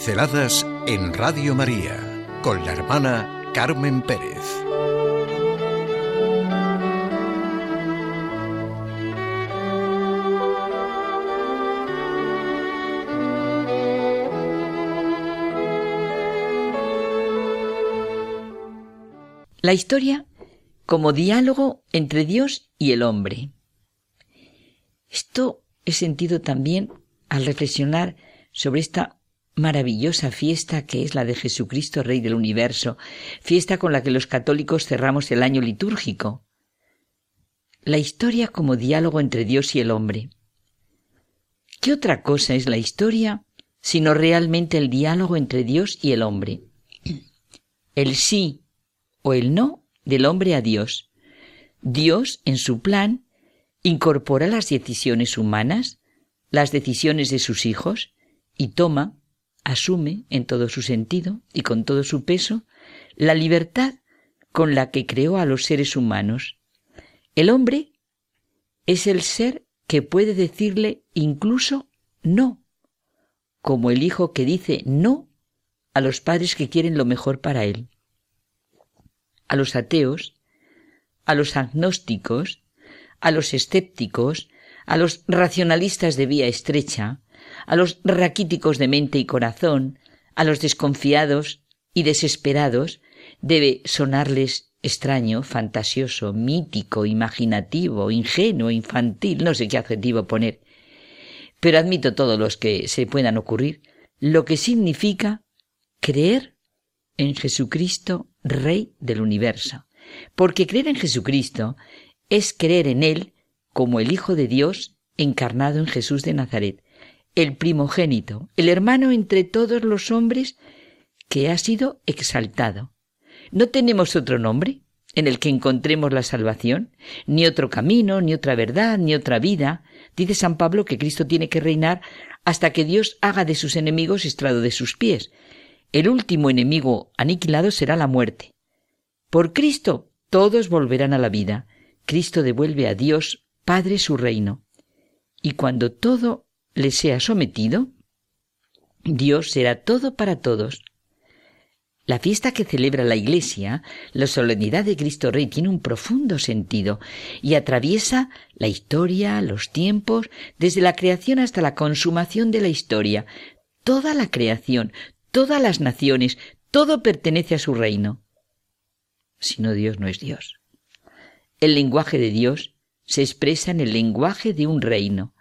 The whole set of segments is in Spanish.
Pinceladas en Radio María con la hermana Carmen Pérez. La historia como diálogo entre Dios y el hombre. Esto he sentido también al reflexionar sobre esta maravillosa fiesta que es la de Jesucristo Rey del Universo, fiesta con la que los católicos cerramos el año litúrgico. La historia como diálogo entre Dios y el hombre. ¿Qué otra cosa es la historia sino realmente el diálogo entre Dios y el hombre? El sí o el no del hombre a Dios. Dios, en su plan, incorpora las decisiones humanas, las decisiones de sus hijos, y toma, asume en todo su sentido y con todo su peso la libertad con la que creó a los seres humanos. El hombre es el ser que puede decirle incluso no, como el hijo que dice no a los padres que quieren lo mejor para él. A los ateos, a los agnósticos, a los escépticos, a los racionalistas de vía estrecha, a los raquíticos de mente y corazón, a los desconfiados y desesperados, debe sonarles extraño, fantasioso, mítico, imaginativo, ingenuo, infantil, no sé qué adjetivo poner. Pero admito todos los que se puedan ocurrir, lo que significa creer en Jesucristo, Rey del universo. Porque creer en Jesucristo es creer en Él como el Hijo de Dios encarnado en Jesús de Nazaret, el primogénito, el hermano entre todos los hombres que ha sido exaltado. No tenemos otro nombre en el que encontremos la salvación, ni otro camino, ni otra verdad, ni otra vida. Dice San Pablo que Cristo tiene que reinar hasta que Dios haga de sus enemigos estrado de sus pies. El último enemigo aniquilado será la muerte. Por Cristo todos volverán a la vida. Cristo devuelve a Dios Padre su reino. Y cuando todo le sea sometido, Dios será todo para todos. La fiesta que celebra la Iglesia, la solemnidad de Cristo Rey, tiene un profundo sentido y atraviesa la historia, los tiempos, desde la creación hasta la consumación de la historia. Toda la creación, todas las naciones, todo pertenece a su reino. Si no, Dios no es Dios. El lenguaje de Dios se expresa en el lenguaje de un reino.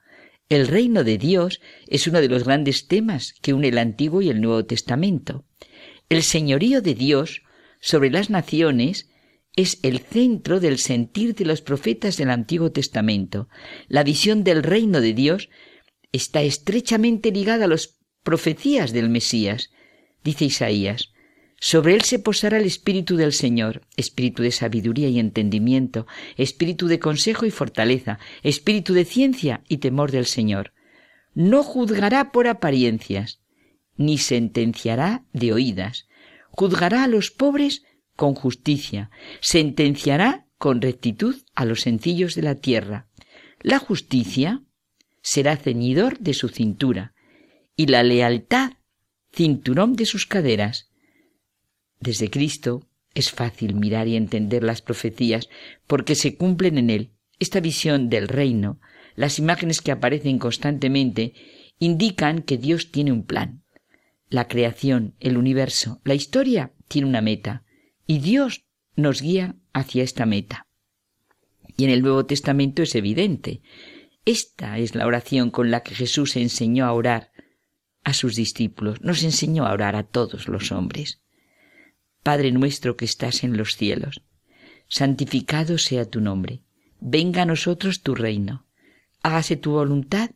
El reino de Dios es uno de los grandes temas que une el Antiguo y el Nuevo Testamento. El señorío de Dios sobre las naciones es el centro del sentir de los profetas del Antiguo Testamento. La visión del reino de Dios está estrechamente ligada a las profecías del Mesías. Dice Isaías, sobre él se posará el Espíritu del Señor, Espíritu de sabiduría y entendimiento, Espíritu de consejo y fortaleza, Espíritu de ciencia y temor del Señor. No juzgará por apariencias, ni sentenciará de oídas. Juzgará a los pobres con justicia, sentenciará con rectitud a los sencillos de la tierra. La justicia será ceñidor de su cintura, y la lealtad cinturón de sus caderas desde Cristo es fácil mirar y entender las profecías porque se cumplen en él. Esta visión del reino, las imágenes que aparecen constantemente, indican que Dios tiene un plan. La creación, el universo, la historia tiene una meta y Dios nos guía hacia esta meta. Y en el Nuevo Testamento es evidente. Esta es la oración con la que Jesús enseñó a orar a sus discípulos, nos enseñó a orar a todos los hombres. Padre nuestro que estás en los cielos, santificado sea tu nombre, venga a nosotros tu reino, hágase tu voluntad,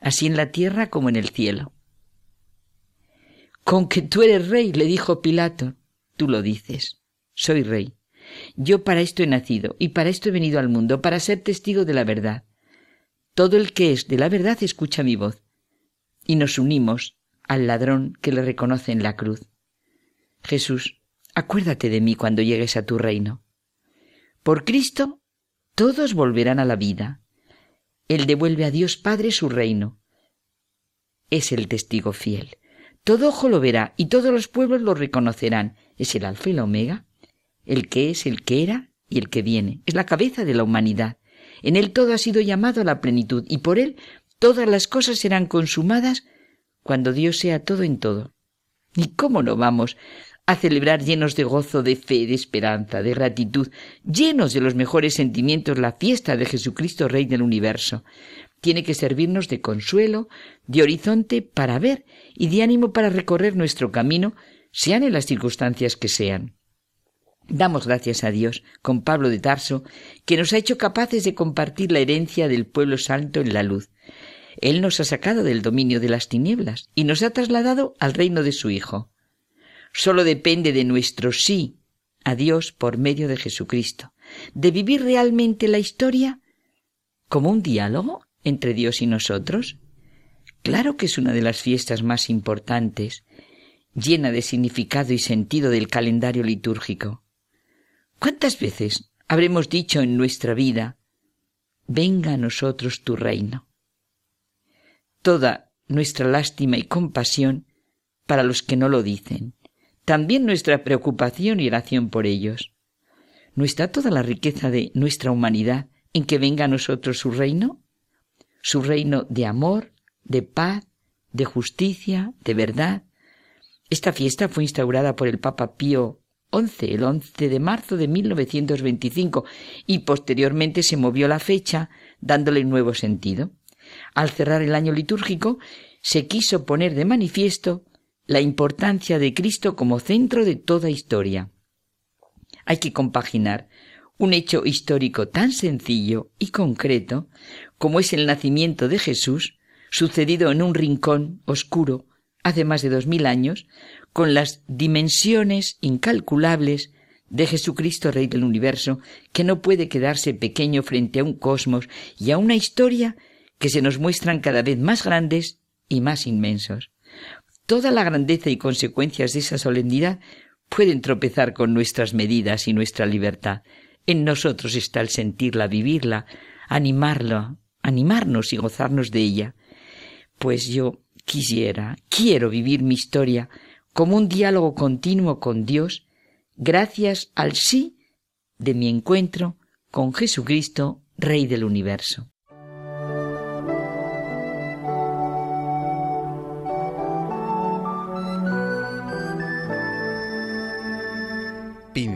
así en la tierra como en el cielo. Con que tú eres rey, le dijo Pilato, tú lo dices, soy rey. Yo para esto he nacido y para esto he venido al mundo, para ser testigo de la verdad. Todo el que es de la verdad escucha mi voz. Y nos unimos al ladrón que le reconoce en la cruz. Jesús, acuérdate de mí cuando llegues a tu reino. Por Cristo, todos volverán a la vida. Él devuelve a Dios Padre su reino. Es el testigo fiel. Todo ojo lo verá y todos los pueblos lo reconocerán. Es el alfa y la omega, el que es, el que era y el que viene. Es la cabeza de la humanidad. En él todo ha sido llamado a la plenitud y por él todas las cosas serán consumadas cuando Dios sea todo en todo. ¿Y cómo no vamos a celebrar llenos de gozo, de fe, de esperanza, de gratitud, llenos de los mejores sentimientos la fiesta de Jesucristo Rey del universo? Tiene que servirnos de consuelo, de horizonte para ver y de ánimo para recorrer nuestro camino, sean en las circunstancias que sean. Damos gracias a Dios, con Pablo de Tarso, que nos ha hecho capaces de compartir la herencia del pueblo santo en la luz. Él nos ha sacado del dominio de las tinieblas y nos ha trasladado al reino de su Hijo. Solo depende de nuestro sí a Dios por medio de Jesucristo, de vivir realmente la historia como un diálogo entre Dios y nosotros. Claro que es una de las fiestas más importantes, llena de significado y sentido del calendario litúrgico. ¿Cuántas veces habremos dicho en nuestra vida, venga a nosotros tu reino? Toda nuestra lástima y compasión para los que no lo dicen, también nuestra preocupación y oración por ellos. ¿No está toda la riqueza de nuestra humanidad en que venga a nosotros su reino? Su reino de amor, de paz, de justicia, de verdad. Esta fiesta fue instaurada por el Papa Pío 11, el 11 de marzo de 1925, y posteriormente se movió la fecha, dándole un nuevo sentido. Al cerrar el año litúrgico, se quiso poner de manifiesto la importancia de Cristo como centro de toda historia. Hay que compaginar un hecho histórico tan sencillo y concreto como es el nacimiento de Jesús, sucedido en un rincón oscuro hace más de dos mil años, con las dimensiones incalculables de Jesucristo Rey del universo, que no puede quedarse pequeño frente a un cosmos y a una historia que se nos muestran cada vez más grandes y más inmensos. Toda la grandeza y consecuencias de esa solemnidad pueden tropezar con nuestras medidas y nuestra libertad. En nosotros está el sentirla, vivirla, animarla, animarnos y gozarnos de ella. Pues yo quisiera, quiero vivir mi historia como un diálogo continuo con Dios, gracias al sí de mi encuentro con Jesucristo, Rey del universo.